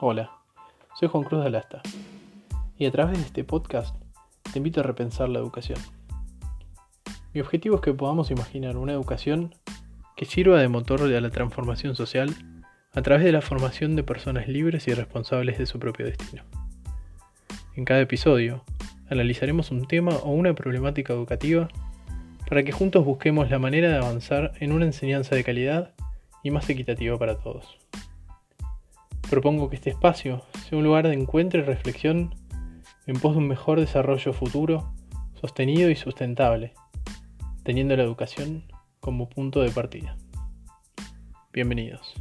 Hola, soy Juan Cruz de Alasta y a través de este podcast te invito a repensar la educación. Mi objetivo es que podamos imaginar una educación que sirva de motor a la transformación social a través de la formación de personas libres y responsables de su propio destino. En cada episodio analizaremos un tema o una problemática educativa para que juntos busquemos la manera de avanzar en una enseñanza de calidad y más equitativa para todos. Propongo que este espacio sea un lugar de encuentro y reflexión en pos de un mejor desarrollo futuro, sostenido y sustentable, teniendo la educación como punto de partida. Bienvenidos.